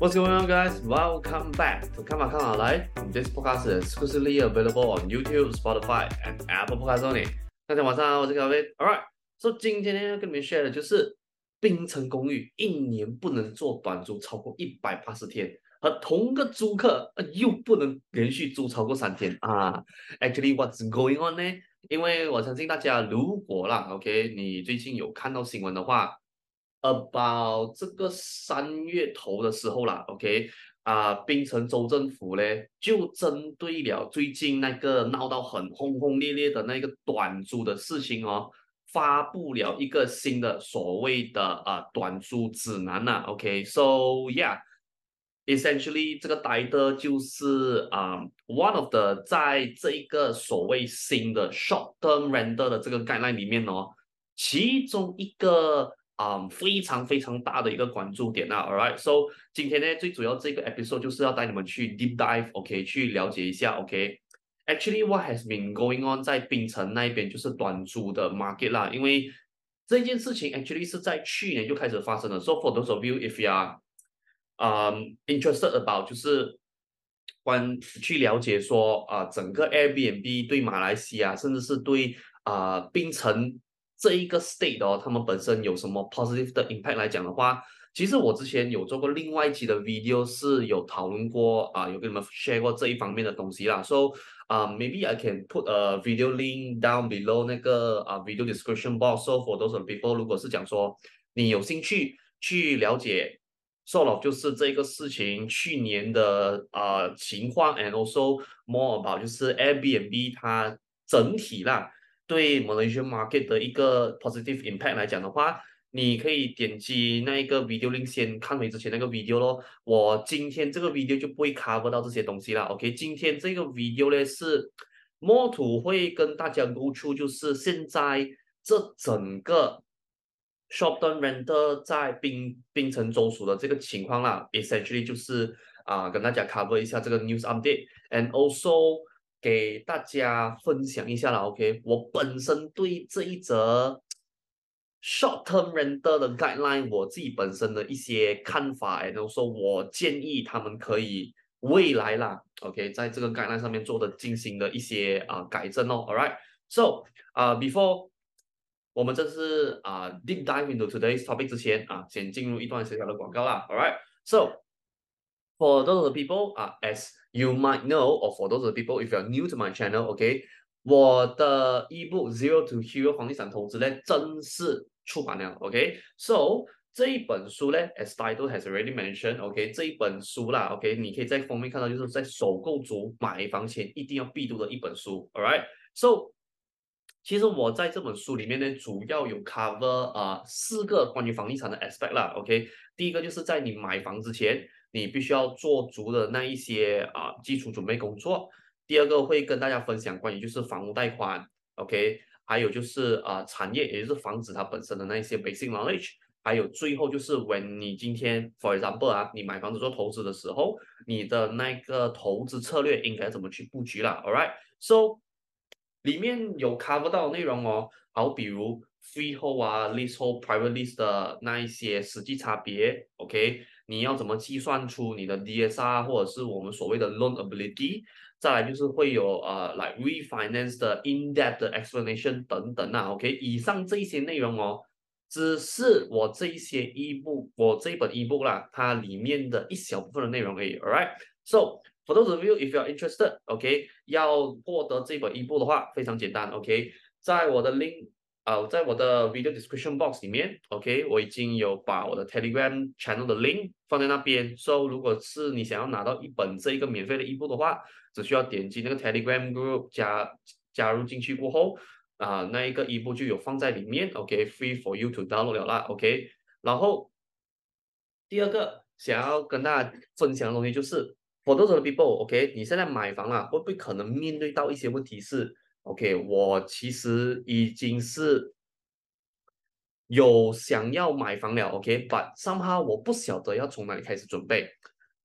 What's going on, guys? Welcome back to 看法看好来。This podcast is exclusively available on YouTube, Spotify, and Apple Podcasts only。大家晚上好，我是 Kevin。Alright，so, 今天呢要跟你们 share 的就是槟城公寓一年不能做短租超过一百八十天，和同个租客又不能连续租超过三天啊。Actually, what's going on 呢？因为我相信大家如果啦，OK，你最近有看到新闻的话。About 这个三月头的时候啦，OK 啊，槟城州政府呢就针对了最近那个闹到很轰轰烈烈的那个短租的事情哦，发布了一个新的所谓的啊短租指南呐，OK，so yeah，essentially 这个带的就是啊、one of the 在这一个所谓新的 short term rental 的这个 guideline 里面哦，其中一个。啊、非常非常大的一个关注点啊，All right，so 今天呢，最主要这个 episode 就是要带你们去 deep dive，OK，、去了解一下，OK。Actually, what has been going on 在槟城那边就是短租的 market 啦，因为这件事情 actually 是在去年就开始发生了。So for those of you if you are um interested about 就是关去了解说啊、整个 Airbnb 对马来西亚，甚至是对啊、呃、槟城。这一个 state 哦，他们本身有什么 positive 的 impact 来讲的话，其实我之前有做过另外一期的 video 是有讨论过啊，有跟你们 share 过这一方面的东西啦。So 啊、，maybe I can put a video link down below 那个啊、video description box。So for those people，如果是讲说你有兴趣去了解 solo 就是这个事情去年的啊、情况，and also more about 就是 Airbnb 它整体啦。对 Malaysia market 的一个 positive impact 来讲的话，你可以点击那一个 video link 先看回之前那个 video 咯。我今天这个 video 就不会 cover 到这些东西啦。OK，今天这个 video 呢是 more to 会跟大家 go through，就是现在这整个 short term rental 在槟槟城州属的这个情况啦，essentially 就是啊、呃、跟大家 cover 一下这个 news update，and also。给大家分享一下啦，OK，我本身对这一则 short term rental 的 guideline，我自己本身的一些看法，然后说我建议他们可以未来啦，OK，在这个 guideline 上面做的进行的一些啊、改正哦，All right，so 啊、before 我们这次啊、deep dive into today's topic 之前啊，先进入一段小小的广告啦，All right，so for those people 啊、as You might know, or for those people, if you're new to my channel, OK，我的 ebook Zero to Hero 房地产投资呢正式出版了，OK，So 这一本书呢，as title has already mentioned, OK，这一本书啦，OK，你可以在封面看到，就是在首购族买房前一定要必读的一本书，All right，So 其实我在这本书里面呢，主要有 cover 啊、四个关于房地产的 aspect 啦，OK，第一个就是在你买房之前。你必须要做足的那一些啊基础准备工作。第二个会跟大家分享关于就是房屋贷款，OK，还有就是啊产业，也就是房子它本身的那一些 basic knowledge，还有最后就是 when 你今天 for example 啊，你买房子做投资的时候，你的那个投资策略应该怎么去布局了，All right，so 里面有 cover 到内容哦，好比如 freehold 啊，leasehold、private lease 的那一些实际差别，OK。你要怎么计算出你的 DSR 或者是我们所谓的 loan ability？再来就是会有呃来、like、refinance 的 in-depth 的 explanation 等等啊。OK，以上这一些内容哦，只是我这一些 ebook，我这一本 ebook 啦，它里面的一小部分的内容而已。All right，so for those of you if you are interested，OK，、要获得这本 ebook 的话，非常简单。OK，在我的 link。啊，在我的 video description box 里面，OK，我已经有把我的 Telegram channel 的 link 放在那边。So，如果是你想要拿到一本这一个免费的 ebook 的话，只需要点击那个 Telegram group 加加入进去过后，啊，那一个 ebook 就有放在里面，OK，free for you to download 了啦，OK。然后第二个想要跟大家分享的东西就是，for those people，OK，你现在买房啊，会不会可能面对到一些问题是？OK，我其实已经是有想要买房了，OK，but somehow 我不晓得要从哪里开始准备，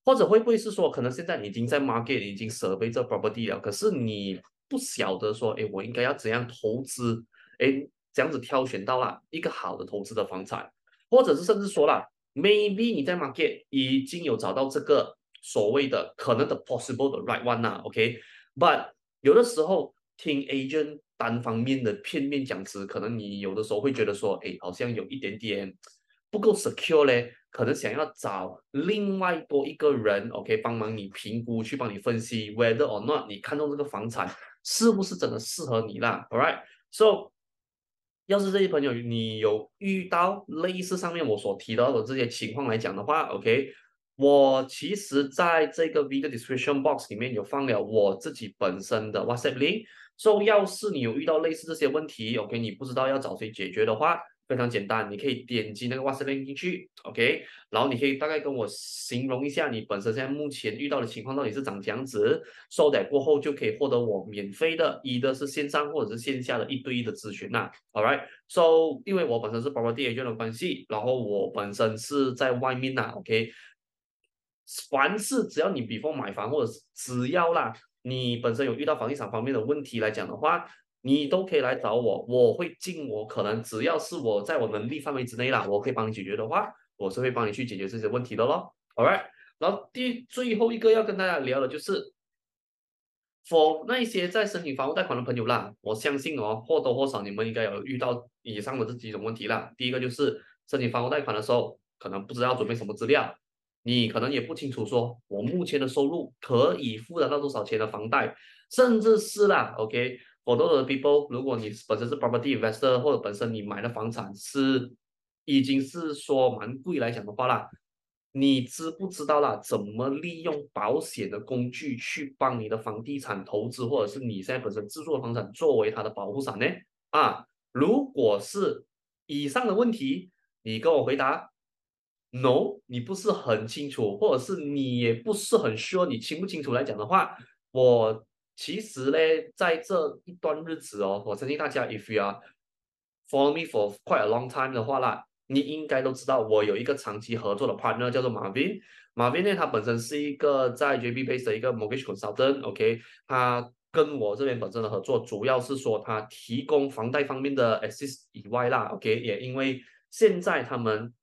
或者会不会是说，可能现在你已经在 market 已经 survey 这 property 了，可是你不晓得说，哎，我应该要怎样投资，哎，这样子挑选到了一个好的投资的房产，或者是甚至说了，maybe 你在 market 已经有找到这个所谓的可能的 possible 的 right one 啦，OK，but 有的时候听 agent 单方面的片面讲词，可能你有的时候会觉得说，哎，好像有一点点不够 secure 嘞，可能想要找另外多一个人，OK，帮忙你评估，去帮你分析 whether or not 你看中这个房产是不是真的适合你啦，All right，so 要是这些朋友你有遇到类似上面我所提到的这些情况来讲的话，OK，我其实在这个 video description box 里面有放了我自己本身的 WhatsApp link link，so 要是你有遇到类似这些问题，OK，你不知道要找谁解决的话。非常简单，你可以点击那个 WhatsApp 进去，OK，然后你可以大概跟我形容一下你本身现在目前遇到的情况到底是长这样子，收带过后就可以获得我免费的，一的是线上或者是线下的一对一的咨询啦，All right，so 因为我本身是 property agent 的关系，然后我本身是在外面啦，OK，凡是只要你 before 买房或者是只要啦，你本身有遇到房地产方面的问题来讲的话。你都可以来找我，我会尽我可能，只要是我在我能力范围之内啦，我可以帮你解决的话，我是会帮你去解决这些问题的咯。All right，然后第最后一个要跟大家聊的就是，for 那一些在申请房屋贷款的朋友啦，我相信哦，或多或少你们应该有遇到以上的这几种问题啦。第一个就是申请房屋贷款的时候，可能不知道准备什么资料，你可能也不清楚说我目前的收入可以负担到多少钱的房贷，甚至是啦，OK。For those people，如果你本身是 property investor，或者本身你买的房产是已经是说蛮贵来讲的话啦，你知不知道啦？怎么利用保险的工具去帮你的房地产投资，或者是你现在本身自住的房产作为它的保护伞呢？啊，如果是以上的问题，你跟我回答 no，你不是很清楚，或者是你也不是很 sure，你清不清楚来讲的话，我。其实呢，在这一段日子哦，我相信大家，if you are follow me for quite a long time 的话啦，你应该都知道我有一个长期合作的 partner 叫做 Marvin。Marvin 呢，他本身是一个在 JB base 的一个 mortgage consultant，OK，他跟我这边本身的合作，主要是说他提供房贷方面的 assist 以外啦，OK，也因为现在他们。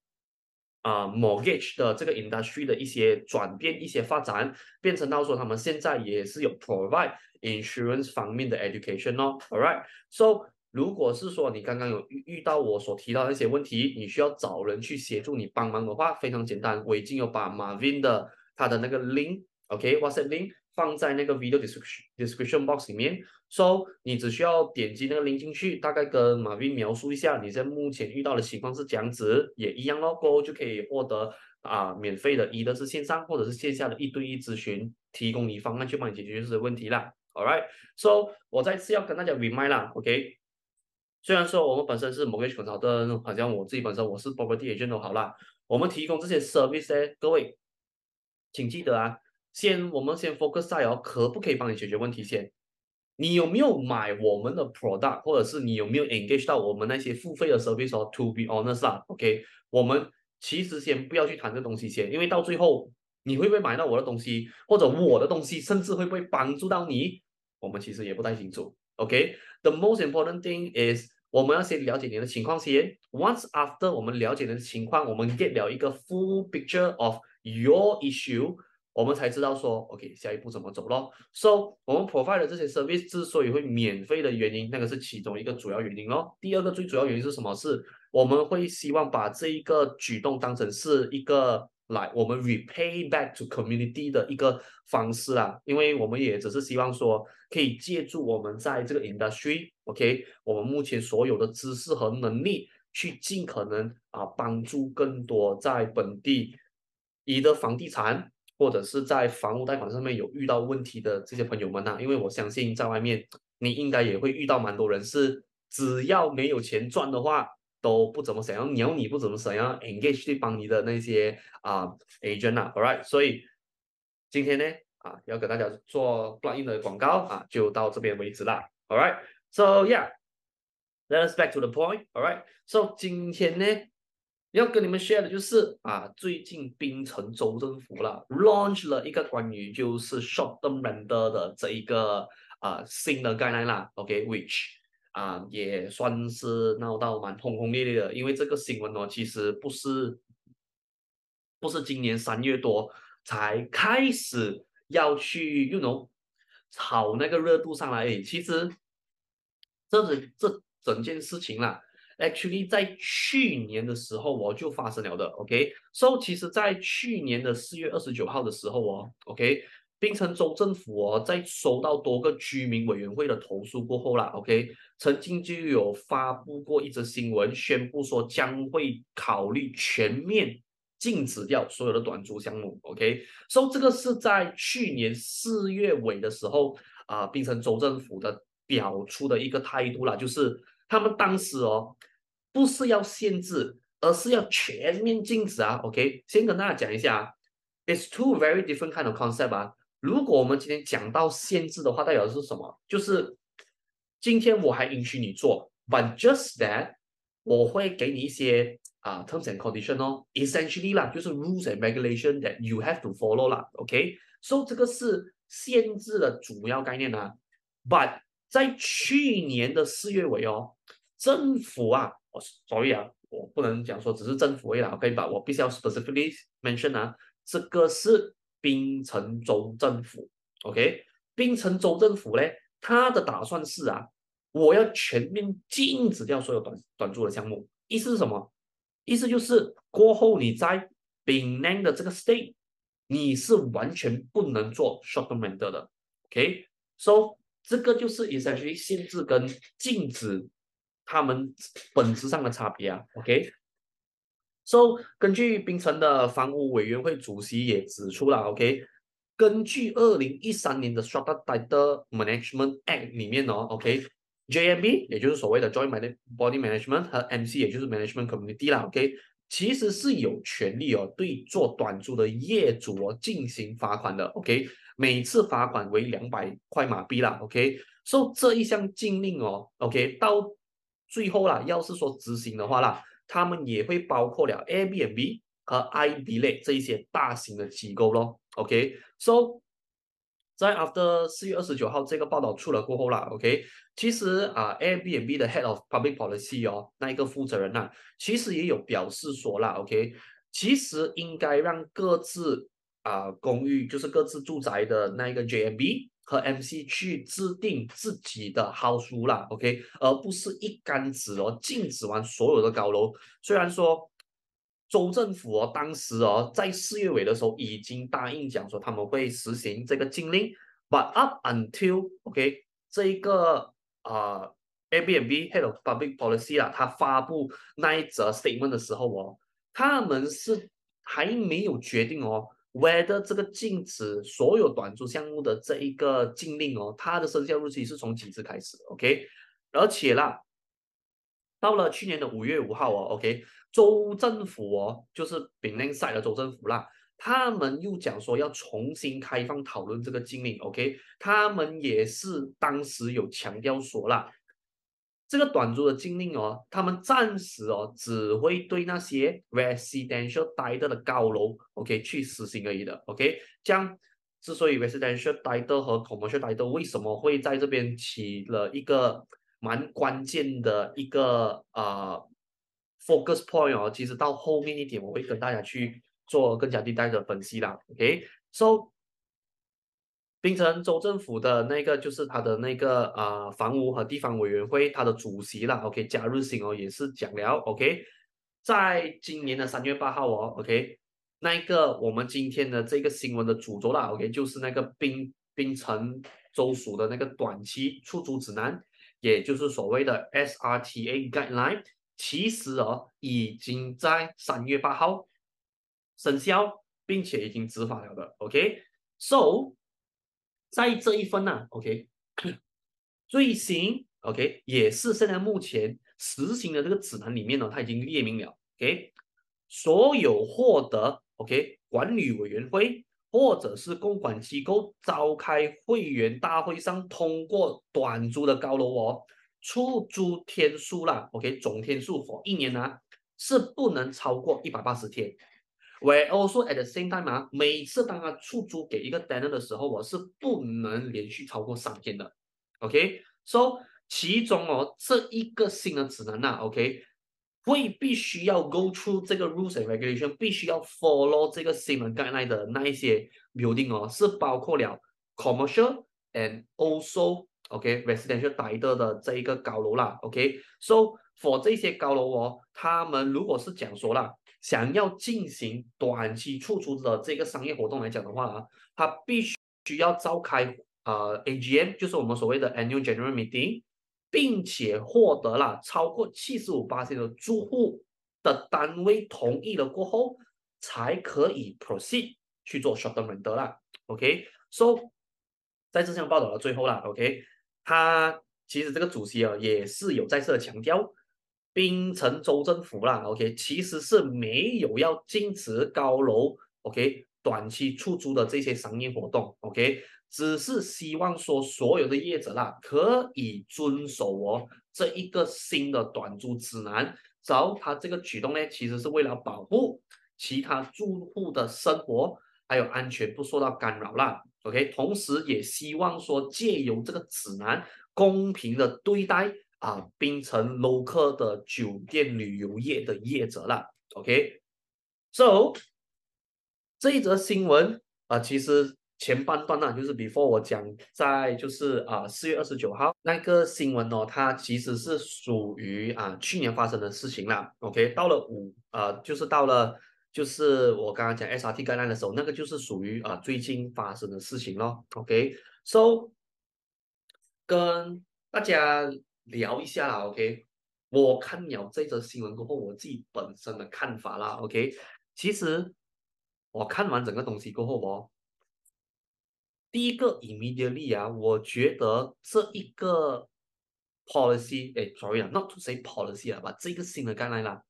啊、，mortgage 的这个 industry 的一些转变、一些发展，变成到说他们现在也是有 provide insurance 方面的 education 哦。All right，so 如果是说你刚刚有遇遇到我所提到的一些问题，你需要找人去协助你帮忙的话，非常简单，我已经有把 Marvin 的他的那个 link，OK，What's that link。放在那个 video description description box 里面，so 你只需要点击那个 link 进去，大概跟马云描述一下你在目前遇到的情况是这样子，也一样咯，过后就可以获得啊、免费的，一的是线上或者是线下的一对一咨询，提供你方案去帮你解决这些问题啦。Alright，so 我再次要跟大家 remind 啦，OK，虽然说我们本身是 mortgage 公司，但好像我自己本身我是 property agent 都好啦，我们提供这些 service，呢各位请记得啊。先，我们先 focus 在哦，可不可以帮你解决问题先？你有没有买我们的 product，或者是你有没有 engage 到我们那些付费的 service 哦？To be honest 啦，OK，我们其实先不要去谈这东西先，因为到最后你会不会买到我的东西，或者我的东西，甚至会不会帮助到你，我们其实也不太清楚。OK，the most important thing is 我们要先了解你的情况先。Once after 我们了解你的情况，我们 get 了一个 full picture of your issue。我们才知道说，OK，下一步怎么走咯。So，我们 provide 的这些 service 之所以会免费的原因，那个是其中一个主要原因咯。第二个最主要原因是什么？是我们会希望把这一个举动当成是一个来我们 repay back to community 的一个方式啦。因为我们也只是希望说，可以借助我们在这个 industry，OK，我们目前所有的知识和能力，去尽可能啊帮助更多在本地你的房地产。或者是在房屋贷款上面有遇到问题的这些朋友们呐、啊，因为我相信在外面你应该也会遇到蛮多人是，只要没有钱赚的话，都不怎么想要鸟你，不怎么想要 engage 去帮你的那些啊 agent 啊，all right，所以今天呢啊要给大家做 plug in 的广告啊，就到这边为止啦，all right，so yeah，let us back to the point，all right，so 今天呢。要跟你们 share 的就是啊，最近槟城州政府了 launch 了一个关于就是 short term render 的这一个啊新的概念啦，OK，which 啊也算是闹到蛮轰轰烈烈的，因为这个新闻哦其实不是不是今年三月多才开始要去，you know，炒那个热度上来。诶，其实这是这整件事情啦，actually 在去年的时候我就发生了的。OK，so 其实，在去年的四月二十九号的时候哦，OK。槟城州政府哦，在收到多个居民委员会的投诉过后啦，OK，曾经就有发布过一则新闻，宣布说将会考虑全面禁止掉所有的短租项目，OK，所以这个是在去年四月尾的时候啊，槟城州政府的表出的一个态度啦，就是他们当时哦，不是要限制，而是要全面禁止啊，OK，先跟大家讲一下，It's two very different kind of concept 啊。如果我们今天讲到限制的话，代表的是什么？就是今天我还允许你做，but just that 我会给你一些啊、terms and condition 哦，essentially 啦，就是 rules and regulation that you have to follow 啦，OK？So 这个是限制的主要概念啊。But 在去年的四月尾哦，政府啊，我、oh, sorry 啊，我不能讲说只是政府为了，OK？But 我必须要 specifically mention 啊，这个是。槟城州政府，OK，槟城州政府呢，他的打算是啊，我要全面禁止掉所有短短租的项目。意思是什么？意思就是过后你在槟城的这个 state，你是完全不能做 short-term rental 的，OK，so 这个就是 essentially 限制跟禁止他们本质上的差别啊，OK。So，根据冰城的房屋委员会主席也指出了，OK，根据二零一三年的 Strata Title Management Act 里面哦，OK，JMB 也就是所谓的 Joint Body Management 和 MC 也就是 Management Community 啦，OK，其实是有权利哦对做短租的业主哦进行罚款的，OK，每次罚款为两百块马币啦，OK，So 这一项禁令哦，OK，到最后啦，要是说执行的话啦。他们也会包括了 Airbnb 和 iDelete 这一些大型的机构咯。OK，so 在 after 四月二十九号这个报道出了过后啦，OK，其实啊 Airbnb 的 Head of Public Policy 哦，那一个负责人呐、啊，其实也有表示说啦，OK，其实应该让各自啊公寓就是各自住宅的那一个 JMB。和 MC 去制定自己的 house rule 啦，OK，而不是一竿子哦禁止完所有的高楼。虽然说州政府哦当时哦在四月尾的时候已经答应讲说他们会实行这个禁令，but up until OK 这一个啊、呃、Airbnb Head of Public Policy 啦，他发布那一则 statement 的时候哦，他们是还没有决定哦。Whether 这个禁止所有短租项目的这一个禁令哦，它的生效日期是从几时开始？OK，而且啦，到了去年的五月五号哦，OK，州政府哦，就是槟城赛的州政府啦，他们又讲说要重新开放讨论这个禁令，OK，他们也是当时有强调说啦。这个短租的禁令哦，他们暂时哦只会对那些 residential title 的高楼，OK 去实行而已的，OK。这样之所以 residential title 和 commercial title 为什么会在这边起了一个蛮关键的一个啊、focus point 哦，其实到后面一点我会跟大家去做更加 detail 的分析啦，OK。So 槟城州政府的那个就是他的那个、呃、房屋和地方委员会，他的主席啦，OK，贾日新哦也是讲了，OK，在今年的三月八号哦，OK，那一个我们今天的这个新闻的主轴啦，OK，就是那个槟槟城州属的那个短期出租指南，也就是所谓的 SRTA Guideline，其实哦已经在三月八号生效，并且已经执法了的，OK，So。在这一份呢、，OK，最新 OK 也是现在目前实行的这个指南里面呢，它已经列明了，OK，所有获得 OK 管理委员会或者是公管机构召开会员大会上通过短租的高楼哦，出租天数啦，OK，总天数哦一年呢、是不能超过一百八十天。We also at the same time 啊，每次当他出租给一个 tenant 的时候，我是不能连续超过三天的。OK，so 其中哦这一个新的指南呐，OK，会必须要 go through 这个 rules and regulation，必须要 follow 这个新闻 guideline 的那一些 building 哦，是包括了 commercial and also OK residential title 的这一个高楼啦，OK，so for 这些高楼哦，他们如果是讲说啦，想要进行短期出租的这个商业活动来讲的话啊，他必须需要召开呃 AGM，就是我们所谓的 annual general meeting。并且获得了超过七十五%的住户的单位同意了过后，才可以 proceed 去做 short-term rental 啦。OK，so、在这项报道的最后啦，OK，他其实这个主席啊也是有再次的强调，槟城州政府啦，OK，其实是没有要禁止高楼，OK，短期出租的这些商业活动，OK。只是希望说所有的业者啦，可以遵守哦这一个新的短租指南。然后他这个举动呢，其实是为了保护其他住户的生活还有安全不受到干扰啦。OK，同时也希望说借由这个指南，公平的对待啊槟城 local 的酒店旅游业的业者啦。OK，so 这一则新闻啊，其实。前半段呢、啊，就是 before 我讲在就是啊四月二十九号那个新闻哦，它其实是属于啊去年发生的事情啦。OK，到了五啊，就是到了就是我刚刚讲 SRT 概念的时候，那个就是属于啊最近发生的事情咯。OK，so 跟大家聊一下啦。OK，我看了这则新闻过后，我自己本身的看法啦。OK，其实我看完整个东西过后哦。第一个 immediately 啊，我觉得这一个 policy，哎，sorry 啊，not to say policy 啊，把这个新的概念啦，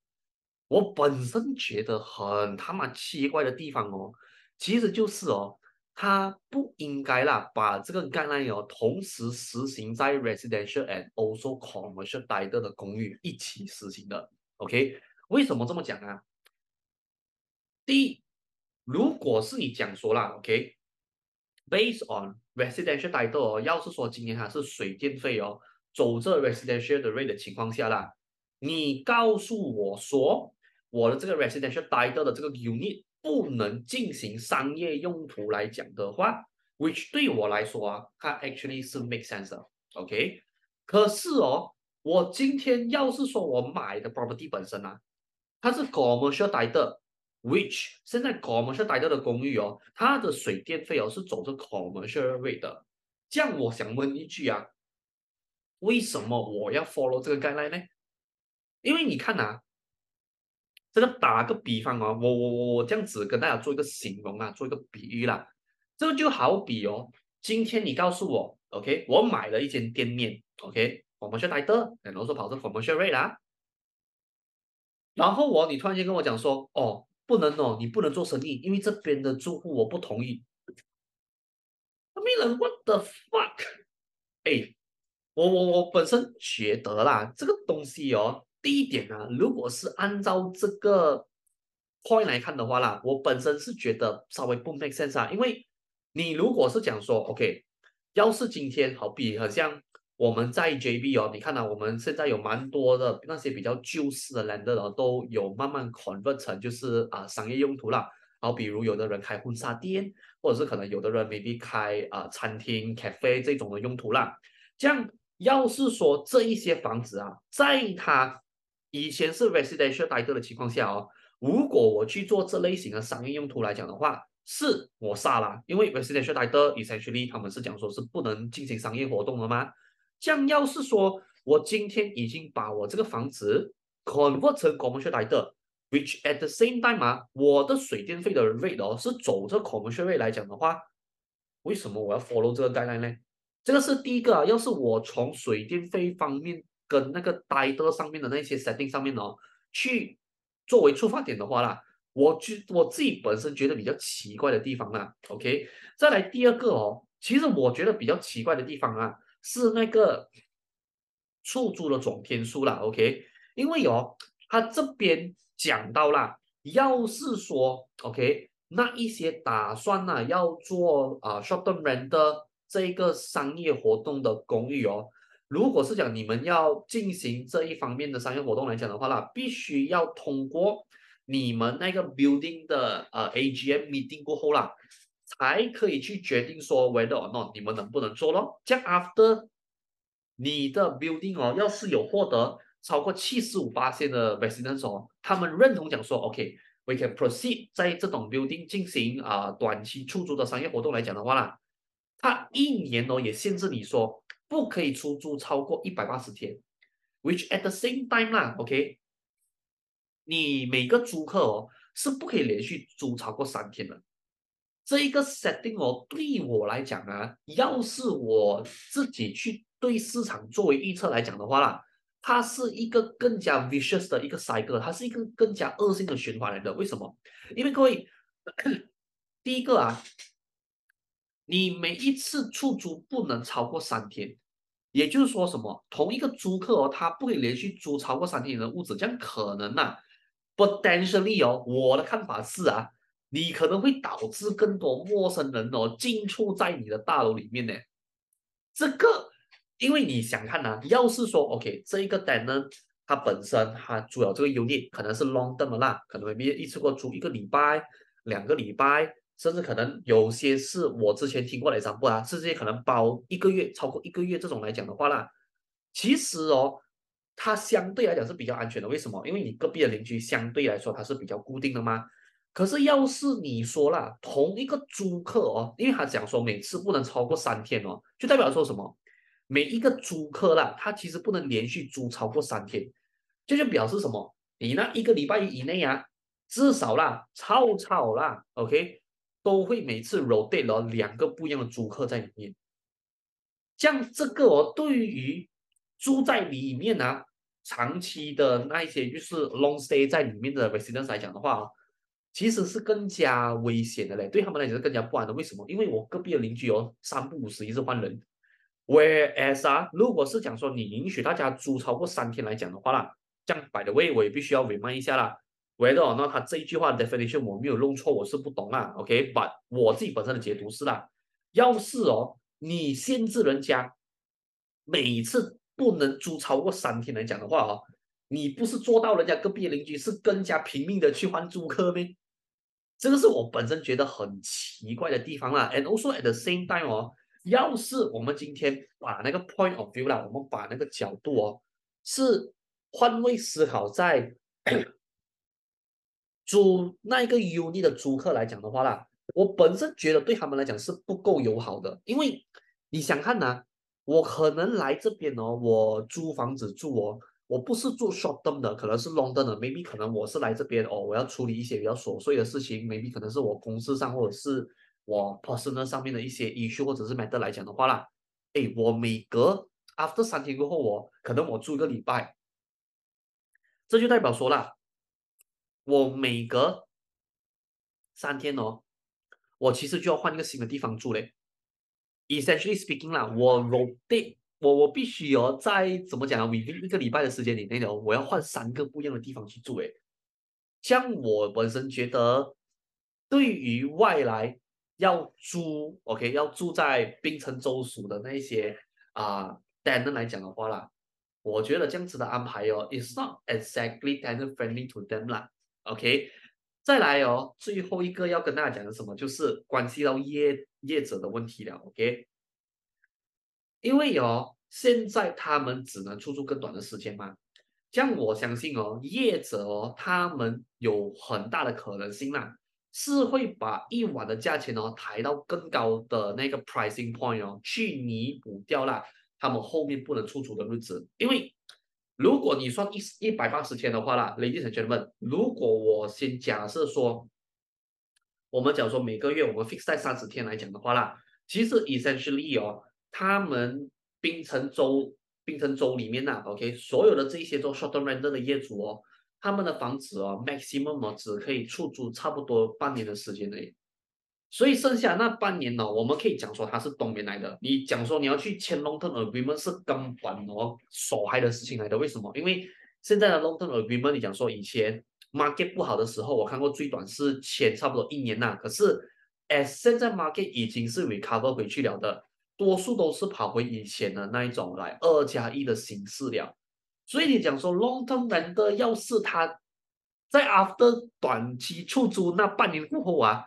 我本身觉得很他妈奇怪的地方哦，其实就是哦，它不应该啦，把这个概念哦同时实行在 residential and also commercial 待的的公寓一起实行的，OK？为什么这么讲啊？第一，如果是你讲说啦，OK？Based on residential title 哦，要是说今年它是水电费哦，走这 residential 的 rate 的情况下啦，你告诉我说我的这个 residential title 的这个 unit 不能进行商业用途来讲的话，which 对我来说啊，它 actually 是 make sense 的，OK？可是哦，我今天要是说我买的 property 本身啊，它是 commercial title。which 现在 commercial 待的公寓哦，它的水电费哦是走着 commercial rate 的。这样我想问一句啊，为什么我要 follow 这个 guideline 呢？因为你看呐、啊，这个打个比方啊，我我我我这样子跟大家做一个形容啊，做一个比喻啦。这个就好比哦，今天你告诉我，OK，我买了一间店面，OK，commercial 待的，然后说跑着 commercial rate 啦。然后我你突然间跟我讲说，哦。不能哦，你不能做生意，因为这边的住户我不同意。I mean, what the fuck？哎，我我我本身觉得啦，这个东西哦，第一点啊，如果是按照这个 point 来看的话啦，我本身是觉得稍微不 make sense 啊，因为你如果是讲说，OK，要是今天好比好像。我们在 JB 哦，你看到、啊、我们现在有蛮多的那些比较旧式的 land 哦，都有慢慢 convert 成就是啊商业用途啦。然后比如有的人开婚纱店，或者是可能有的人 maybe 开啊餐厅、cafe 这种的用途啦。这样要是说这一些房子啊，在它以前是 residential title 的情况下哦，如果我去做这类型的商业用途来讲的话，是我杀了，因为 residential title essentially 他们是讲说是不能进行商业活动的吗？这样要是说，我今天已经把我这个房子 convert 成 commercial title，which at the same time 啊，我的水电费的 rate 哦是走这 commercial rate 来讲的话，为什么我要 follow 这个 guideline 呢？这个是第一个啊。要是我从水电费方面跟那个 title 上面的那些 setting 上面哦，去作为出发点的话啦，我觉我自己本身觉得比较奇怪的地方啦。OK，再来第二个哦，其实我觉得比较奇怪的地方啊。是那个出租的总天数啦，OK，因为哦，他这边讲到啦，要是说 OK，那一些打算呢、啊、要做啊 short term rent 的这个商业活动的公寓哦，如果是讲你们要进行这一方面的商业活动来讲的话啦，必须要通过你们那个 building 的呃 AGM meeting 过后啦，才可以去决定说 whether or not 你们能不能做咯。这样 after 你的 building 哦，要是有获得超过七十五巴仙的 residents 哦，他们认同讲说 OK，we can proceed 在这种 building 进行啊、短期出租的商业活动来讲的话啦，他一年哦也限制你说不可以出租超过一百八十天，which at the same time 啦，OK，你每个租客哦是不可以连续租超过三天的。这一个 setting 哦，对我来讲啊，要是我自己去对市场作为预测来讲的话啦，它是一个更加 vicious 的一个 cycle，它是一个更加恶性的循环来的。为什么？因为各位，第一个啊，你每一次出租不能超过三天，也就是说什么？同一个租客哦，他不可以连续租超过三天的屋子，这样可能啊，potentially 哦，我的看法是啊。你可能会导致更多陌生人哦进出在你的大楼里面呢。这个，因为你想看呐，要是说 OK，这一个 tenant 它本身它主要这个 unit 可能是 long term 啦，可能没一次过租一个礼拜、两个礼拜，甚至可能有些是我之前听过的商铺啊，甚至可能包一个月、超过一个月这种来讲的话啦，其实哦，它相对来讲是比较安全的。为什么？因为你隔壁的邻居相对来说它是比较固定的嘛。可是，要是你说啦，同一个租客哦，因为他讲说每次不能超过三天哦，就代表说什么？每一个租客啦，他其实不能连续租超过三天，这就表示什么？你那一个礼拜以内啊，至少啦，超超啦，OK，都会每次 rotate 了两个不一样的租客在里面。像这个哦，对于住在里面啊，长期的那一些就是 long stay 在里面的 residents 来讲的话。其实是更加危险的嘞，对他们来讲是更加不安的。为什么？因为我隔壁的邻居有三不五时一直换人。Whereas 啊，如果是讲说你允许大家租超过三天来讲的话啦，这样 by the way 我也必须要 remind 一下啦。喂哦，那他这一句话的 definition 我没有弄错，我是不懂啊。OK，but 我自己本身的解读是啦，要是哦你限制人家每次不能租超过三天来讲的话哦，你不是做到人家隔壁邻居是更加拼命的去换租客咩？这个是我本身觉得很奇怪的地方啦，and also at the same time 哦，要是我们今天把那个 point of view 啦，我们把那个角度哦，是换位思考在租那一个 unit 的租客来讲的话啦，我本身觉得对他们来讲是不够友好的，因为你想看呐、我可能来这边哦，我租房子住哦。我不是做 short term 的，可能是 long term 的，maybe 可能我是来这边哦，我要处理一些比较琐碎的事情，maybe 可能是我公司上或者是我 personal 上面的一些 issue 或者是 matter 来讲的话啦，诶，我每隔 after 三天过后，我可能我住一个礼拜，这就代表说啦，我每隔三天哦，我其实就要换一个新的地方住嘞，essentially speaking 啦，我我得。我我必须哦，在怎么讲啊？within 一个礼拜的时间里面哦，我要换三个不一样的地方去住诶。像我本身觉得，对于外来要租，OK，要住在槟城州属的那些啊 tenant 来讲的话啦，我觉得这样子的安排哦，is not exactly tenant friendly to them 啦。OK，再来哦，最后一个要跟大家讲的什么，就是关系到业业者的问题了。OK。因为哦，现在他们只能出租更短的时间嘛，这样我相信哦，业者哦，他们有很大的可能性啦，是会把一晚的价钱哦抬到更高的那个 pricing point 哦，去弥补掉啦他们后面不能出租的日子。因为如果你算一一百八十天的话啦，ladies and gentlemen，如果我先假设说，我们假如说每个月我们 fix 在三十天来讲的话啦，其实 essentially 哦。他们槟城州槟城州里面呐、，OK，所有的这些做 short term rental 的业主哦，他们的房子哦，maximum 哦只可以出租差不多半年的时间内，所以剩下那半年呢、我们可以讲说它是冬眠来的。你讲说你要去签 long term agreement 是根本哦傻害的事情来的。为什么？因为现在的 long term agreement，你讲说以前 market 不好的时候，我看过最短是签差不多一年呐、啊，可是，哎，现在 market 已经是 recover 回去了的。多数都是跑回以前的那一种来二加一的形式了。所以你讲说 long term renter 要是他在 after 短期出租那半年过后啊，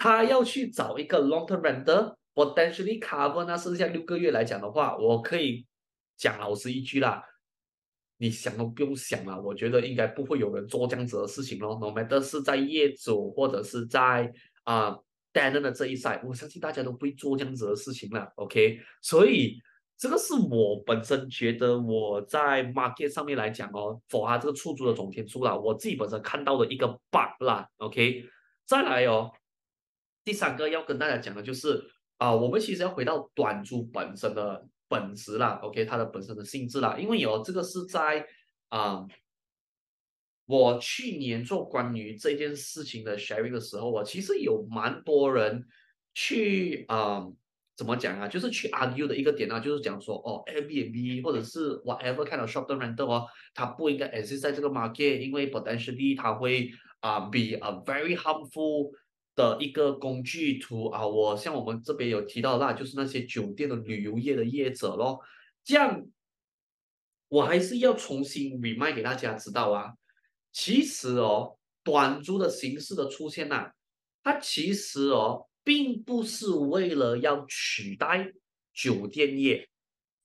他要去找一个 long term renter potentially cover 那剩下六个月来讲的话，我可以讲老实一句啦，你想都不用想了，我觉得应该不会有人做这样子的事情咯。NOMAD 是在业主或者是在啊 tenant 的这一 side，我相信大家都不会做这样子的事情了。OK，所以。这个是我本身觉得我在 market 上面来讲哦，for 这个出租的总天数啦，我自己本身看到的一个 bug 啦，OK，再来哦，第三个要跟大家讲的就是啊、我们其实要回到短租本身的本质啦，OK，它的本身的性质啦，因为有、这个是在啊、我去年做关于这件事情的 sharing 的时候，我其实有蛮多人去啊。怎么讲啊？就是去 argue 的一个点啊，就是讲说哦，Airbnb 或者是 whatever kind of short-term rental 哦，它不应该 exist 在这个 market，因为 potentially 它会啊、uh, be a very harmful 的一个工具图啊，我像我们这边有提到的，就是那些酒店的旅游业的业者咯。这样，我还是要重新 remind 给大家知道啊，其实哦，短租的形式的出现呐、啊，它其实哦。并不是为了要取代酒店业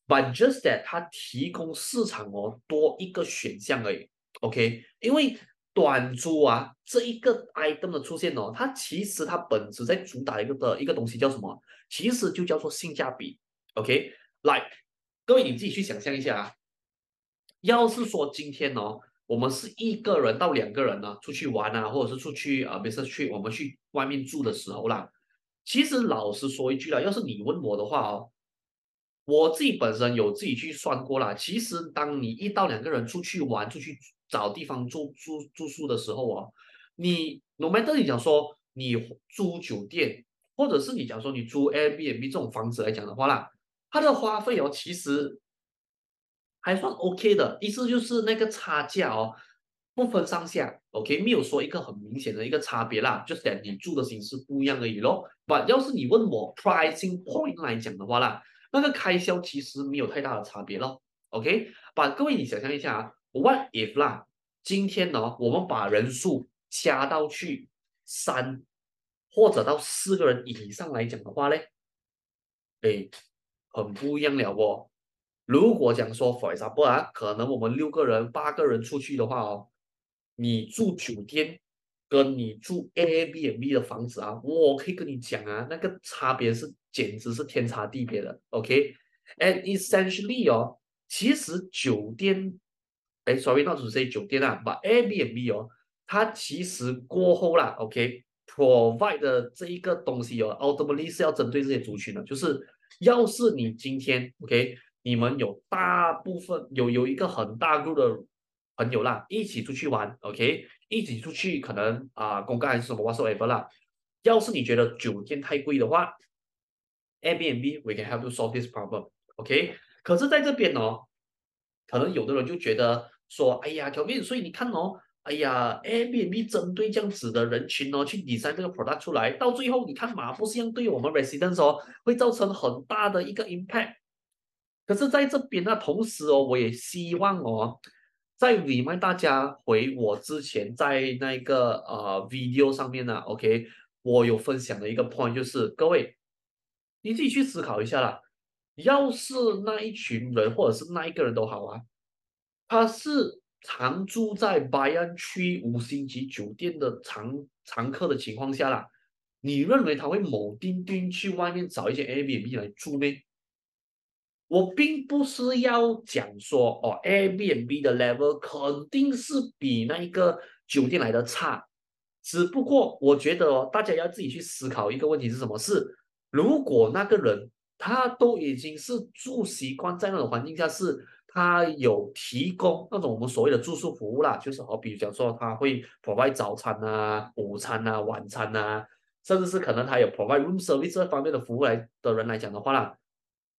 ，but just that 它提供市场哦多一个选项而已，OK？因为短租啊这一个 item 的出现哦，它其实它本质在主打一个的一个东西叫什么？其实就叫做性价比，OK？来，各位你自己去想象一下啊，要是说今天哦，我们是一个人到两个人呢出去玩啊，或者是出去啊，比如说去我们去外面住的时候啦。其实老实说一句啦，要是你问我的话哦，我自己本身有自己去算过啦。其实当你一到两个人出去玩、出去找地方住住住宿的时候哦，你 no matter 你讲说你租酒店，或者是你讲说你租 Airbnb 这种房子来讲的话啦，它的花费哦其实还算 OK 的，意思就是那个差价哦。不分上下，OK，没有说一个很明显的一个差别啦，就是讲你住的形式不一样而已咯。But 要是你问我 pricing point 来讲的话啦，那个开销其实没有太大的差别咯，OK。把各位你想象一下啊，What if 啦，今天呢，我们把人数加到去三或者到四个人以上来讲的话呢，哎，很不一样了哦。如果讲说 for example 啊，可能我们六个人、八个人出去的话哦。你住酒店跟你住 Airbnb 的房子啊，我可以跟你讲啊，那个差别是简直是天差地别的。OK，and essentially 哦，其实酒店，哎，sorry，not to say 酒店啊，but Airbnb 哦，它其实过后啦，OK，provide、的这一个东西哦，ultimately 是要针对这些族群的，就是要是你今天 OK，你们有大部分有有一个很大 group 的。朋友啦，一起出去玩，OK，一起出去可能啊，公干还是什么 whatsoever 啦。要是你觉得酒店太贵的话，Airbnb we can help to solve this problem，OK。可是在这边哦，可能有的人就觉得说，哎呀，条面，所以你看哦，哎呀，Airbnb 针对这样子的人群哦，去 design 这个 product 出来，到最后你看嘛，不是一样对我们 residents 哦，会造成很大的一个 impact。可是在这边呢，同时哦，我也希望哦。再 remind 大家回我之前在那个呃 video 上面呢，OK，我有分享的一个 point 就是各位，你自己去思考一下啦。要是那一群人或者是那一个人都好啊，他是常住在白安区五星级酒店的常常客的情况下啦，你认为他会某丁丁去外面找一些 Airbnb 来住呢？我并不是要讲说哦，Airbnb 的 level 肯定是比那一个酒店来的差，只不过我觉得哦，大家要自己去思考一个问题是什么？是如果那个人他都已经是住习惯在那种环境下，是他有提供那种我们所谓的住宿服务啦，就是好比讲说他会 provide 早餐啊、午餐啊、晚餐啊，甚至是可能他有 provide room service 这方面的服务来的人来讲的话啦。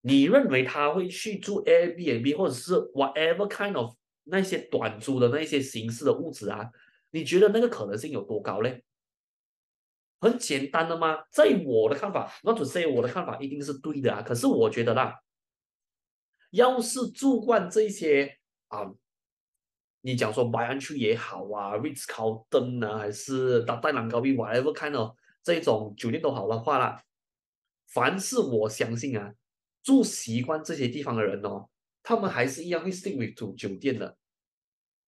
你认为他会去住 Airbnb 或者是 whatever kind of 那些短租的那些形式的物质啊？你觉得那个可能性有多高嘞？很简单的吗？在我的看法，not to say 我的看法一定是对的啊。可是我觉得啦，要是住惯这些啊，你讲说白安区也好啊，Ritz Carlton 啊，还是大戴兰高比 whatever kind of 这种酒店都好的话啦，凡是我相信啊，住习惯这些地方的人哦，他们还是一样会 stick with 住酒店的。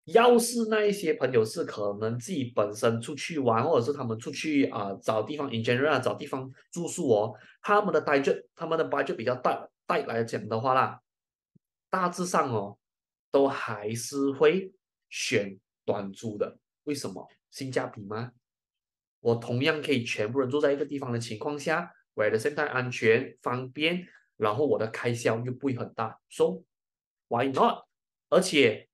要是那一些朋友是可能自己本身出去玩，或者是他们出去啊、找地方 in general 找地方住宿哦，他们的 budget 他们的 budget 比较大，大来讲的话啦，大致上哦，都还是会选短租的。为什么？性价比吗？我同样可以全部人住在一个地方的情况下，我的生态安全方便，然后我的开销又不会很大，so why not？而且。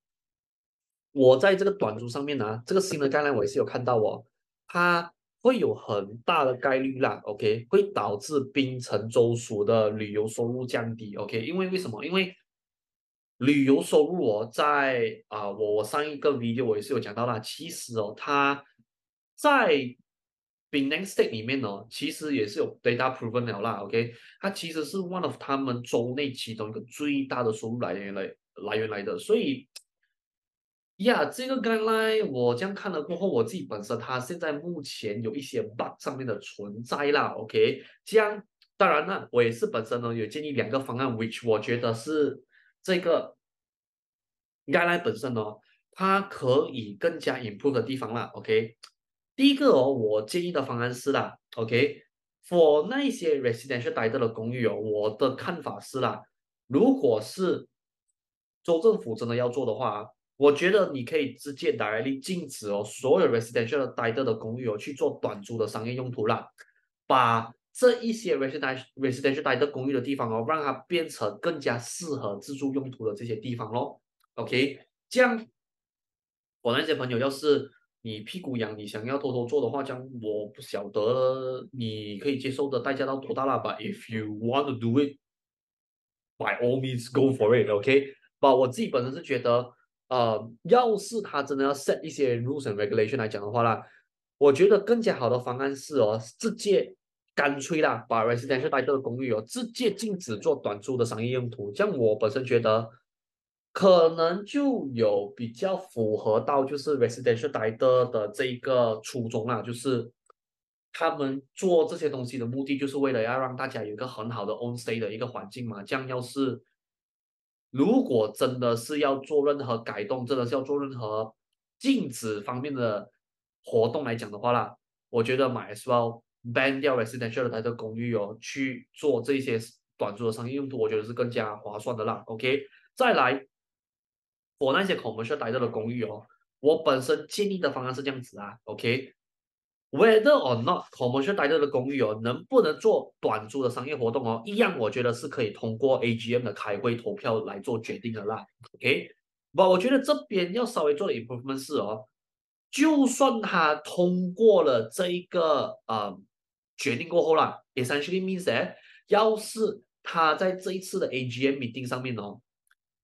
我在这个短租上面呢、这个新的概念我也是有看到哦，它会有很大的概率啦，OK，会导致槟城州属的旅游收入降低，OK，因为为什么？因为旅游收入哦，在啊，我我上一个 video 我也是有讲到啦，其实哦，它在 Benin State 里面哦，其实也是有 data proven 了啦，OK，它其实是 one of 他们州内其中一个最大的收入来源来来源来的，所以。呀，yeah, 这个 guideline 我这样看了过后，我自己本身它现在目前有一些 bug 上面的存在啦，OK，这样当然呢，我也是本身呢有建议两个方案，which 我觉得是这个 guideline 本身呢，它可以更加 improve 的地方啦，OK，第一个哦，我建议的方案是啦，OK，for 那些 residential title 的公寓哦，我的看法是啦，如果是州政府真的要做的话。我觉得你可以直接 directly 禁止哦，所有 residential title 的公寓哦去做短租的商业用途啦，把这一些 residential residential 的公寓的地方哦，让它变成更加适合自住用途的这些地方咯。OK，这样我那些朋友，要是你屁股痒，你想要偷偷做的话，这样我不晓得你可以接受的代价到多大了吧？If you want to do it, by all means go for it. OK，把我自己本身是觉得。呃，要是他真的要 set 一些 rules and regulation 来讲的话啦，我觉得更加好的方案是哦，直接干脆啦，把 residential title 的公寓哦，直接禁止做短租的商业用途。这样我本身觉得，可能就有比较符合到就是 residential 带的的这一个初衷啦，就是他们做这些东西的目的，就是为了要让大家有一个很好的 on stay 的一个环境嘛。这样要是。如果真的是要做任何改动，真的是要做任何禁止方面的活动来讲的话啦，我觉得 might as well ban 掉 residential 的公寓哦，去做这些短租的商业用途，我觉得是更加划算的啦。OK，再来，我那些 commercial 的公寓哦，我本身建议的方案是这样子啊，OK。Whether or not commercial 台特的公寓哦，能不能做短租的商业活动哦？一样，我觉得是可以通过 AGM 的开会投票来做决定的啦。OK，不，我觉得这边要稍微做的 improvement 是哦，就算他通过了这一个呃决定过后啦，essentially means that 要是他在这一次的 AGM meeting 上面哦，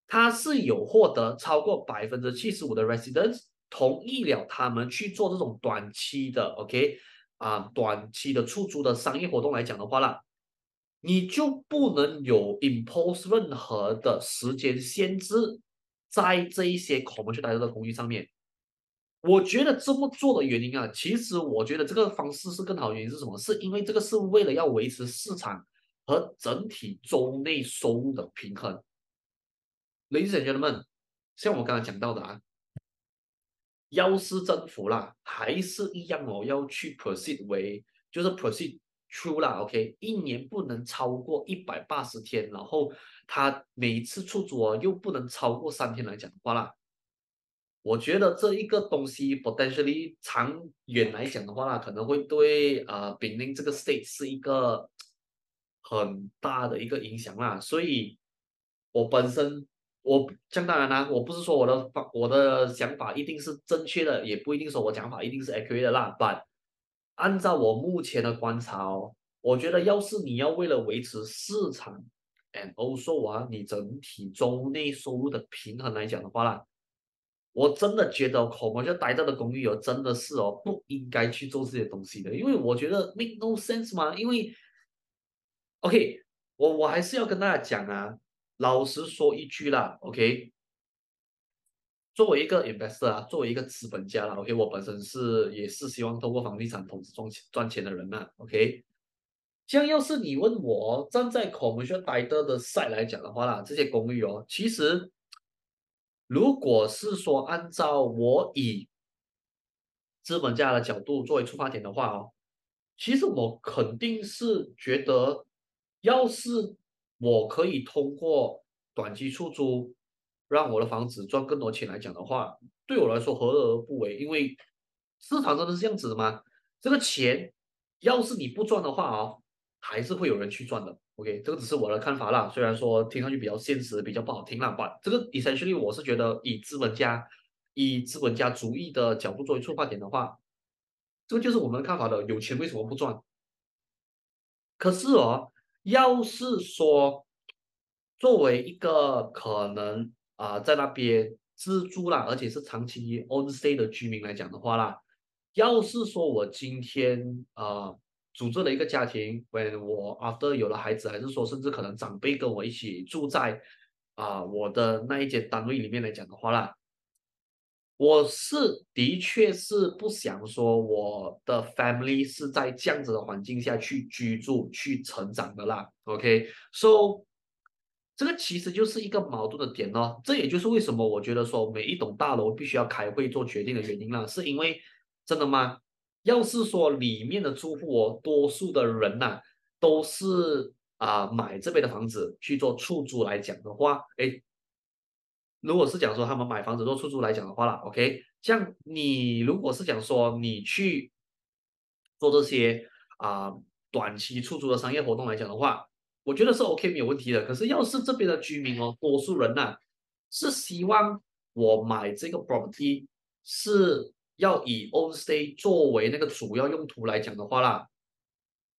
他是有获得超过百分之七十五的 residents。同意了他们去做这种短期的，OK 啊，短期的出租的商业活动来讲的话啦，你就不能有 impose 任何的时间限制在这一些 commercial title 的公寓上面。我觉得这么做的原因啊，其实我觉得这个方式是更好的原因是什么？是因为这个是为了要维持市场和整体中内收入的平衡。Ladies and gentlemen，像我刚才讲到的啊。要是政府啦，还是一样哦，要去 proceed 为，就是 proceed through 啦，OK，一年不能超过一百八十天，然后他每一次出租哦，又不能超过三天来讲的话啦，我觉得这一个东西 potentially 长远来讲的话啦，可能会对呃槟城这个 state 是一个很大的一个影响啦，所以我本身。我讲当然啦，我不是说我的方我的想法一定是正确的，也不一定说我讲法一定是 accurate 的啦。But 按照我目前的观察哦，我觉得要是你要为了维持市场 and also 啊，你整体州内收入的平衡来讲的话啦，我真的觉得 commercial title 的公寓哦，真的是哦，不应该去做这些东西的，因为我觉得 make no sense 嘛。因为，OK，我我还是要跟大家讲啊，老实说一句啦，OK，作为一个 investor 啊，作为一个资本家啦，OK，我本身是也是希望透过房地产投资赚钱赚钱的人呐，OK。像要是你问我站在 commercial 的 side 来讲的话啦，这些公寓哦，其实。如果是说按照我以资本家的角度作为出发点的话哦，其实我肯定是觉得，要是我可以通过短期出租让我的房子赚更多钱来讲的话，对我来说何乐而不为？因为市场真的是这样子的吗？这个钱要是你不赚的话哦，还是会有人去赚的。OK，这个只是我的看法啦。虽然说听上去比较现实，比较不好听啦，但这个 essentially 我是觉得以资本家以资本家主义的角度作为出发点的话，这个就是我们的看法的。有钱为什么不赚？可是哦，要是说作为一个可能啊、在那边自住啦，而且是长期 on stay 的居民来讲的话啦，要是说我今天啊。组织了一个家庭，when 我 after 有了孩子，还是说甚至可能长辈跟我一起住在啊、我的那一间单位里面来讲的话啦，我是的确是不想说我的 family 是在这样子的环境下去居住、去成长的啦。OK，so 这个其实就是一个矛盾的点哦，这也就是为什么我觉得说每一栋大楼必须要开会做决定的原因啦，是因为真的吗？要是说里面的住户哦，多数的人呐、都是啊、买这边的房子去做出租来讲的话，哎，如果是讲说他们买房子做出租来讲的话啦，OK，像你如果是讲说你去做这些啊、短期出租的商业活动来讲的话，我觉得是 OK 没有问题的。可是要是这边的居民哦，多数人呐、是希望我买这个 property 是。要以 on stay 作为那个主要用途来讲的话啦，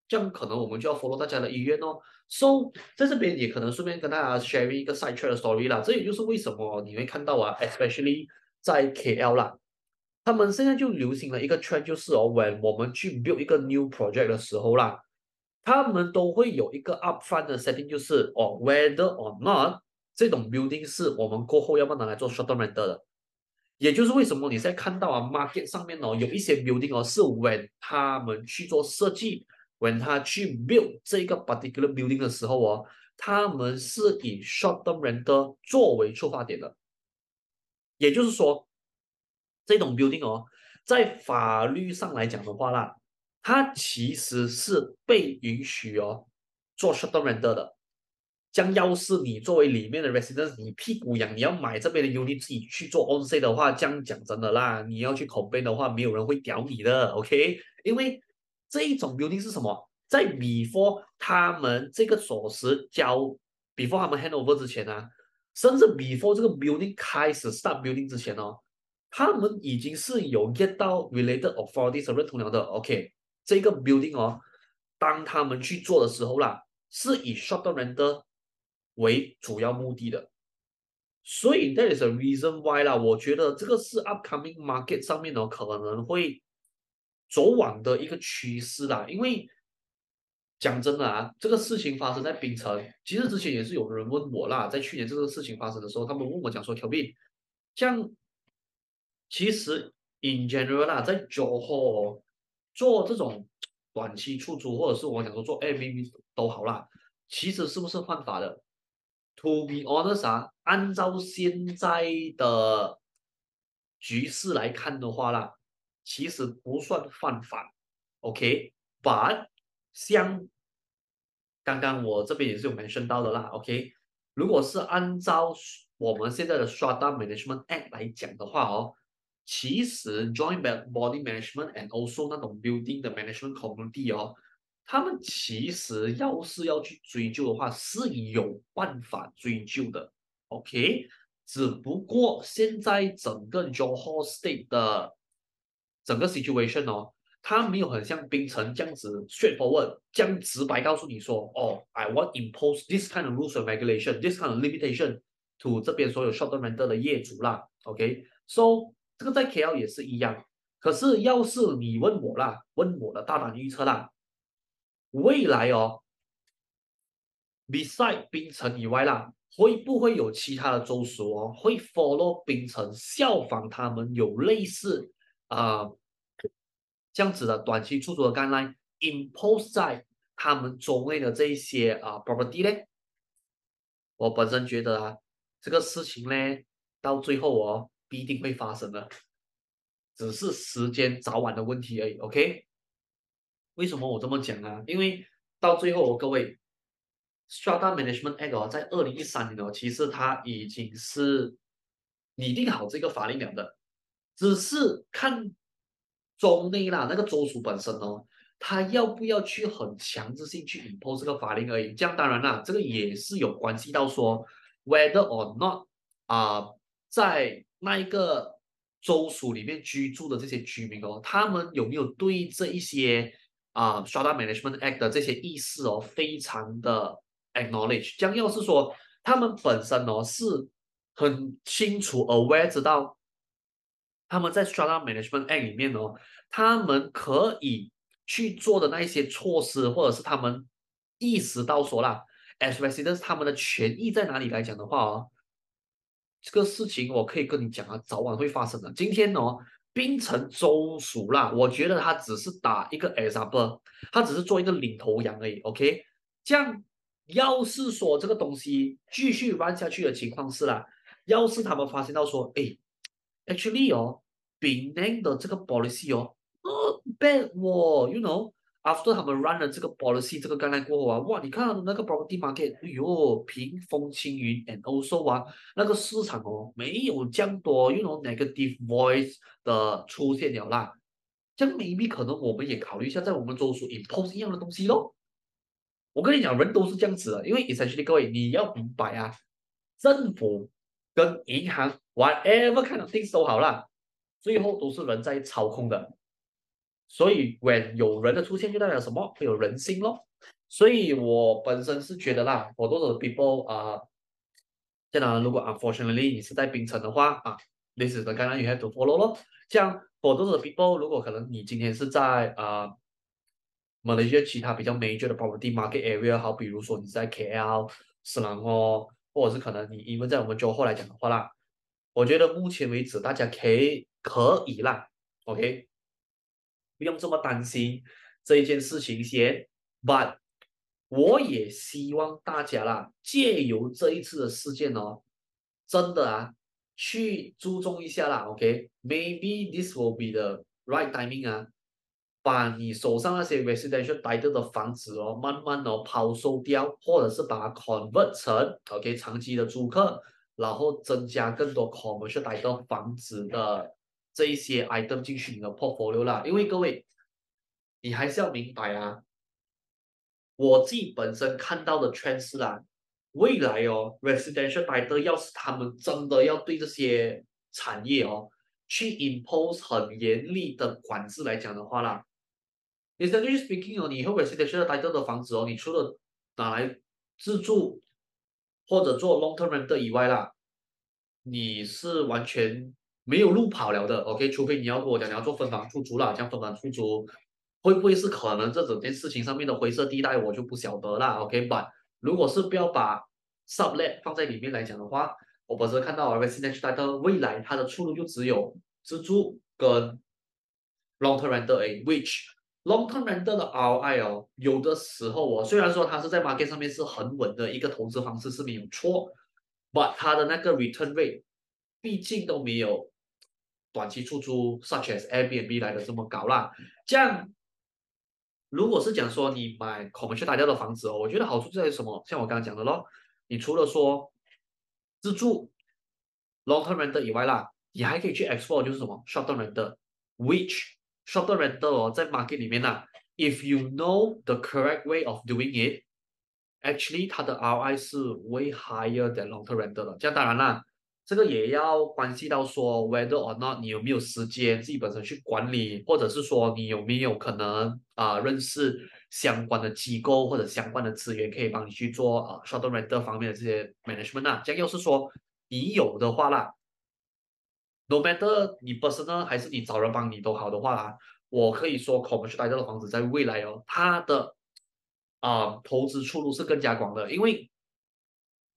这样可能我们就要 follow 大家的意愿哦。So 在这边也可能顺便跟大家 share 一个 side track 的 story 啦。这也就是为什么你会看到啊，especially 在 KL 啦，他们现在就流行了一个 trend，就是哦，when 我们去 build 一个 new project 的时候啦，他们都会有一个 upfront 的 setting，就是哦，whether or not 这种 building 是我们过后要不要拿来做 short term rental 的。也就是为什么你在看到啊，market 上面哦，有一些 building 哦，是 when 他们去做设计，when 他去 build 这个 particular building 的时候哦，他们是以 short term rental 作为出发点的。也就是说，这种 building 哦，在法律上来讲的话啦，它其实是被允许哦做 short term rental 的。将要是你作为里面的 residents，你屁股痒，你要买这边的 unit 自己去做 on s a y 的话，这样讲真的啦，你要去 complain 的话，没有人会屌你的，OK？因为这一种 building 是什么？在 before 他们这个锁匙交 before 他们 hand over 之前呢、甚至 before 这个 building 开始 start building 之前哦，他们已经是有 get 到 related authorities 认同了的，OK？这个 building 哦，当他们去做的时候啦，是以 short term rental 为主要目的的，所以 that is a reason why 啦，我觉得这个是 upcoming market 上面呢可能会走往的一个趋势啦。因为讲真的啊，这个事情发生在槟城，其实之前也是有人问我啦，在去年这个事情发生的时候，他们问我讲说，Kelvin，像其实 in general 啦，在 Johor 做这种短期出租，或者是我讲说做 Airbnb 都好啦，其实是不是犯法的？To be honest 啊，按照现在的局势来看的话啦，其实不算犯法，OK？But 像刚刚我这边也是有 mention 到的啦，OK？如果是按照我们现在的 Strata Management Act 来讲的话哦，其实 Joint Body Management and also 那种 Building 的 Management Community 哦。他们其实要是要去追究的话，是有办法追究的，OK？只不过现在整个 Johor State 的整个 situation 哦，它没有很像冰城这样子 straightforward，这样直白告诉你说，哦，I want impose this kind of rules and regulation, this kind of limitation to 这边所有 short term rental 的业主啦，OK？So 这个在 KL 也是一样。可是要是你问我啦，问我的大胆预测啦，未来哦，beside 冰城以外啦，会不会有其他的州属哦，会 follow 冰城效仿他们有类似啊、这样子的短期出租的 guideline impose 在他们州内的这一些啊、property 呢？我本身觉得啊，这个事情呢，到最后哦，必定会发生的，只是时间早晚的问题而已。OK？为什么我这么讲啊？因为到最后，各位。Strata Management Act 哦，在二零一三年哦，其实它已经是拟定好这个法令了的，只是看州内啦，那个州属本身哦，他要不要去很强制性去 impose 这个法令而已。这样当然啦，这个也是有关系到说 whether or not 啊、在那一个州属里面居住的这些居民哦，他们有没有对这一些啊、呃、Strata Management Act 的这些意识哦，非常的。Acknowledge，将要是说他们本身哦是很清楚 aware 知道他们在 Strata Management Act 里面哦，他们可以去做的那一些措施，或者是他们意识到说啦，as residents 他们的权益在哪里来讲的话哦，这个事情我可以跟你讲啊，早晚会发生的。今天哦，冰城州属啦，我觉得他只是打一个 example，他只是做一个领头羊而已，OK，这样。要是说这个东西继续玩下去的情况是啦，要是他们发现到说，哎，actually 哦冰奶的这个 policy 哦，not bad 哦，you know after 他们 run 了这个 policy 这个概念过后啊，哇，你看那个 property market，哎呦，平风轻云，and also 啊，那个市场哦，没有降多，又 you 有 know, negative voice 的出现了啦。这样 maybe 可能我们也考虑一下，在我们做出 impose 一样的东西咯。我跟你讲，人都是这样子的，因为 essentially 各位你要明白啊，政府跟银行 whatever kind of things 都好啦，最后都是人在操控的。所以 when 有人的出现，就代表什么？会有人心咯。所以我本身是觉得啦，好多的 people 啊、呃，当然如果 unfortunately 你是在槟城的话啊，this is the guideline you have to follow 咯。这样好多的 people，如果可能你今天是在啊。呃马来西亚其他比较 major 的 property market area，好，比如说你在 KL、斯兰哦，或者是可能你因为在我们州后来讲的话啦，我觉得目前为止大家可以可以啦，OK，不用这么担心这一件事情先。But 我也希望大家啦，借由这一次的事件哦，真的啊，去注重一下啦，OK，Maybe this will be the right timing 啊。把你手上那些 residential title 的房子哦，慢慢的抛售掉，或者是把它 convert 成 OK 长期的租客，然后增加更多 commercial title 房子的这一些 item 进去你的 portfolio 啦。因为各位，你还是要明白啊，我自己本身看到的 trend 是啊，未来哦 residential title 要是他们真的要对这些产业哦去 impose 很严厉的管制来讲的话啦。Essentially speaking 哦，你以后 residential title 的房子哦，你除了拿来自住或者做 long term rent 以外啦，你是完全没有路跑了的。OK，除非你要跟我讲你要做分房出租了，这样分房出租会不会是可能这整件事情上面的灰色地带，我就不晓得啦。OK，but 如果是不要把 sublet 放在里面来讲的话，我本身看到 residential 的未来它的出路就只有自住跟 long term rental 诶，which Long-term rental 的 ROI 哦，有的时候哦，虽然说它是在 market 上面是很稳的一个投资方式是没有错，but 它的那个 return rate 毕竟都没有短期出租 such as Airbnb 来的这么高啦。这样，如果是讲说你买 commercial 大家的房子哦，我觉得好处在于什么？像我刚刚讲的咯，你除了说自住 long-term rental 以外啦，你还可以去 explore 就是什么 short-term rental，which Short-term rental 哦，在 market 里面呢，if you know the correct way of doing it，actually 它的 ROI 是 way higher than long-term rental 的。这样当然啦，这个也要关系到说 whether or not 你有没有时间自己本身去管理，或者是说你有没有可能啊、认识相关的机构或者相关的资源可以帮你去做啊、呃、shorter renter 方面的这些 management 啊。这样要是说你有的话啦。no matter 你 personal 还是你找人帮你都好的话啊，我可以说 commercial 的房子在未来哦，它的啊、投资出路是更加广的，因为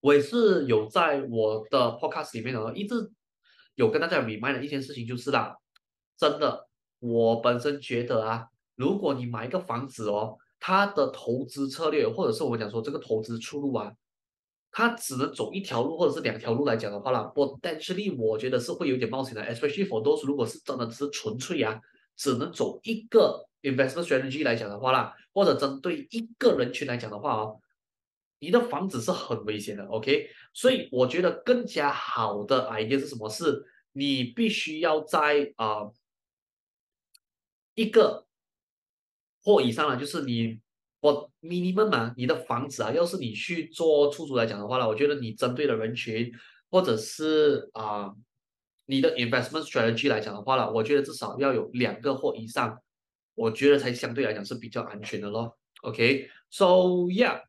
我也是有在我的 podcast 里面呢，一直有跟大家 remind 的一件事情就是啦，真的，我本身觉得啊，如果你买一个房子哦，它的投资策略或者是我们讲说这个投资出路啊。它只能走一条路或者是两条路来讲的话啦，potentially 我觉得是会有点冒险的，especially for those 如果是真的只是纯粹啊，只能走一个 investment strategy 来讲的话啦，或者针对一个人群来讲的话哦，你的房子是很危险的，OK？所以我觉得更加好的 idea 是什么？是你必须要在啊、一个或以上了，就是你。我 minimum 嘛，你的房子啊，要是你去做出租来讲的话呢，我觉得你针对的人群，或者是啊、你的 investment strategy 来讲的话呢，我觉得至少要有两个或以上，我觉得才相对来讲是比较安全的咯。OK，so、yeah，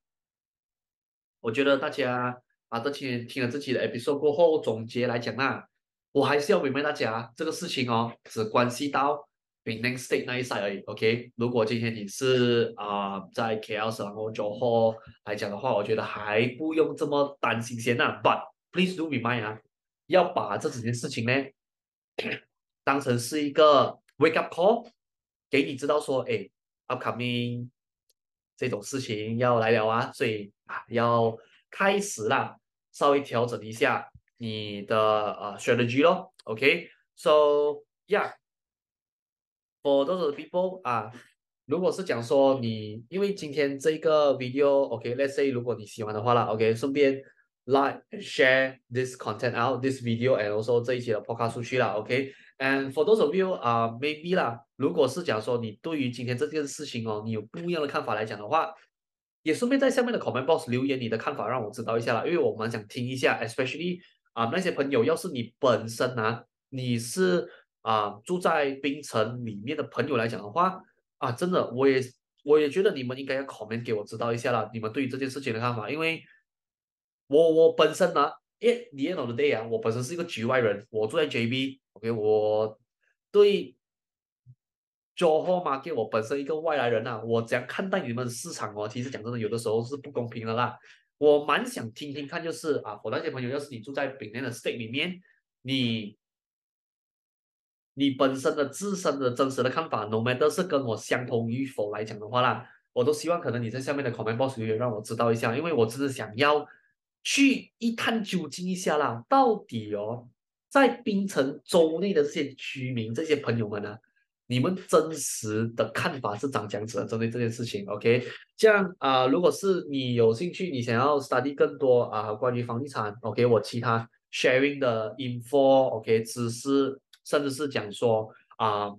我觉得大家啊，这期听了这期的 episode 过后，总结来讲啊，我还是要明白大家这个事情哦，只关系到。Penang State 那一 side 而已，OK。如果今天你是啊、在 KL 省或者 johor 后来讲的话，我觉得还不用这么担心先呐。But please do remind 啊，要把这几件事情呢当成是一个 wake up call，给你知道说，哎，upcoming 这种事情要来了啊，所以啊要开始啦，稍微调整一下你的呃 strategy 咯，OK。So yeah。For those people 啊，如果是讲说你，因为今天这个 video，OK，let's、say 如果你喜欢的话啦，OK，顺便 like share this content out，this video，and also 这一期的 podcast 出去啦，OK？、And for those of you 啊、uh,，maybe 啦，如果是讲说你对于今天这件事情哦，你有不一样的看法来讲的话，也顺便在下面的 comment box 留言你的看法，让我知道一下啦，因为我蛮想听一下，especially 啊、那些朋友，要是你本身啊，你是。啊，住在槟城里面的朋友来讲的话，啊，真的，我也我也觉得你们应该要 comment 给我知道一下啦，你们对于这件事情的看法，因为我我本身呢，诶，the end of the day 啊，我本身是一个局外人，我住在 JB，OK，、我对 Johor Market 我本身一个外来人呐、啊，我怎样看待你们的市场哦？其实讲真的，有的时候是不公平的啦。我蛮想听听看，就是啊，我那些朋友，要是你住在槟城的 state 里面，你。你本身的自身的真实的看法，no matter 是跟我相同与否来讲的话啦，我都希望可能你在下面的 comment box 留言让我知道一下，因为我只是想要去一探究竟一下啦，到底哦，在槟城州内的这些居民、这些朋友们呢，你们真实的看法是长这样子的，针对这件事情，OK？这样啊、如果是你有兴趣，你想要 study 更多啊、关于房地产，OK？我其他 sharing 的 info，OK？知识。甚至是讲说啊、呃，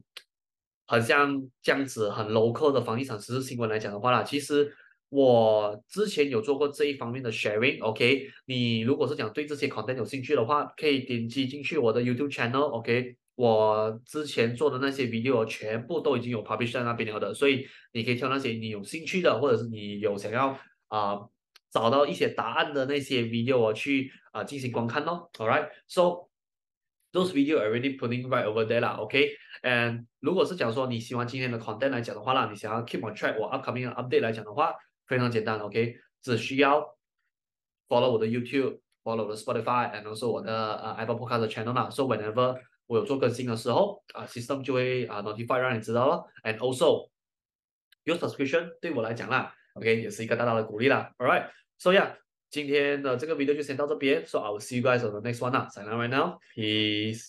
很像这样子很 local 的房地产实时新闻来讲的话啦，其实我之前有做过这一方面的 sharing，OK，、okay? 你如果是讲对这些 content 有兴趣的话，可以点击进去我的 YouTube channel，OK，、okay? 我之前做的那些 video 全部都已经有 publish 在那边了的，所以你可以挑那些你有兴趣的，或者是你有想要啊、呃、找到一些答案的那些 video 去啊、呃、进行观看咯，All right，so。Those video already putting right over there 啦，OK，and 如果是讲说你喜欢今天的 content 来讲的话啦，你想要 keep on track 我 upcoming update 来讲的话，非常简单，OK，只需要 follow 我的 YouTube，follow 我的 Spotify，and also 我的呃 Apple Podcast channel 啦，so whenever 我有做更新的时候，啊 system 就会啊 notify 让你知道咯，and also your subscription 对我来讲啦，OK，也是一个大大的鼓励啦 All right，so yeah。今天的这个 video 就先到这边，so I will see you guys on the next one 啦，sign up right now，peace。